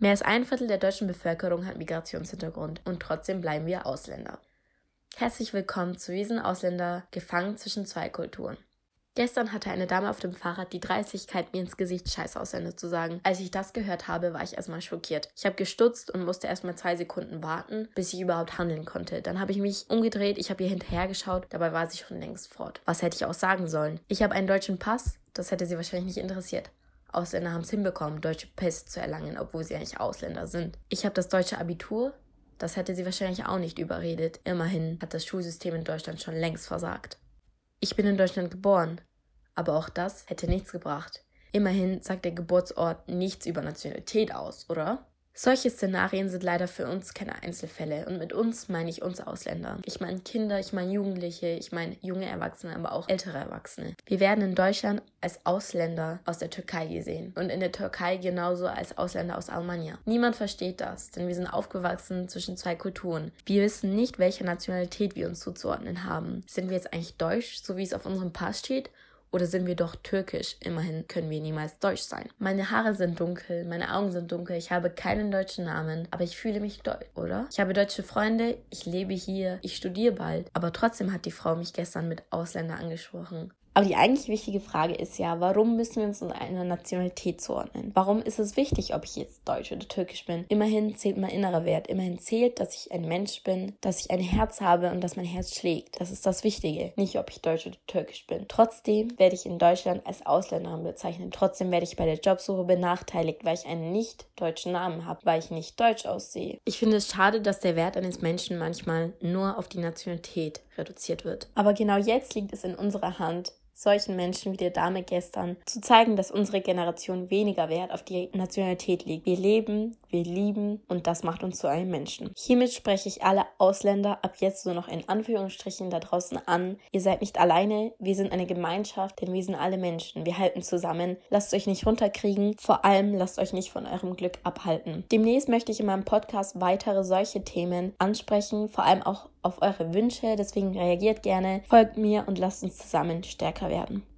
Mehr als ein Viertel der deutschen Bevölkerung hat Migrationshintergrund und trotzdem bleiben wir Ausländer. Herzlich willkommen zu Wiesen Ausländer gefangen zwischen zwei Kulturen. Gestern hatte eine Dame auf dem Fahrrad die Dreistigkeit, mir ins Gesicht Scheiß Ausländer zu sagen. Als ich das gehört habe, war ich erstmal schockiert. Ich habe gestutzt und musste erstmal zwei Sekunden warten, bis ich überhaupt handeln konnte. Dann habe ich mich umgedreht, ich habe ihr hinterhergeschaut, dabei war sie schon längst fort. Was hätte ich auch sagen sollen? Ich habe einen deutschen Pass, das hätte sie wahrscheinlich nicht interessiert. Ausländer haben es hinbekommen, deutsche Pässe zu erlangen, obwohl sie eigentlich Ausländer sind. Ich habe das deutsche Abitur, das hätte sie wahrscheinlich auch nicht überredet. Immerhin hat das Schulsystem in Deutschland schon längst versagt. Ich bin in Deutschland geboren, aber auch das hätte nichts gebracht. Immerhin sagt der Geburtsort nichts über Nationalität aus, oder? Solche Szenarien sind leider für uns keine Einzelfälle und mit uns meine ich uns Ausländer. Ich meine Kinder, ich meine Jugendliche, ich meine junge Erwachsene, aber auch ältere Erwachsene. Wir werden in Deutschland als Ausländer aus der Türkei gesehen und in der Türkei genauso als Ausländer aus Almania. Niemand versteht das, denn wir sind aufgewachsen zwischen zwei Kulturen. Wir wissen nicht, welche Nationalität wir uns zuzuordnen haben. Sind wir jetzt eigentlich deutsch, so wie es auf unserem Pass steht, oder sind wir doch türkisch? Immerhin können wir niemals deutsch sein. Meine Haare sind dunkel, meine Augen sind dunkel, ich habe keinen deutschen Namen, aber ich fühle mich deutsch, oder? Ich habe deutsche Freunde, ich lebe hier, ich studiere bald, aber trotzdem hat die Frau mich gestern mit Ausländer angesprochen. Aber die eigentlich wichtige Frage ist ja, warum müssen wir uns in einer Nationalität zuordnen? Warum ist es wichtig, ob ich jetzt deutsch oder türkisch bin? Immerhin zählt mein innerer Wert. Immerhin zählt, dass ich ein Mensch bin, dass ich ein Herz habe und dass mein Herz schlägt. Das ist das Wichtige. Nicht, ob ich deutsch oder türkisch bin. Trotzdem werde ich in Deutschland als Ausländerin bezeichnet. Trotzdem werde ich bei der Jobsuche benachteiligt, weil ich einen nicht deutschen Namen habe, weil ich nicht deutsch aussehe. Ich finde es schade, dass der Wert eines Menschen manchmal nur auf die Nationalität reduziert wird. Aber genau jetzt liegt es in unserer Hand, solchen Menschen wie der Dame gestern zu zeigen, dass unsere Generation weniger Wert auf die Nationalität legt. Wir leben, wir lieben und das macht uns zu einem Menschen. Hiermit spreche ich alle Ausländer ab jetzt so noch in Anführungsstrichen da draußen an. Ihr seid nicht alleine, wir sind eine Gemeinschaft, denn wir sind alle Menschen. Wir halten zusammen. Lasst euch nicht runterkriegen, vor allem lasst euch nicht von eurem Glück abhalten. Demnächst möchte ich in meinem Podcast weitere solche Themen ansprechen, vor allem auch auf eure Wünsche. Deswegen reagiert gerne, folgt mir und lasst uns zusammen stärker werden.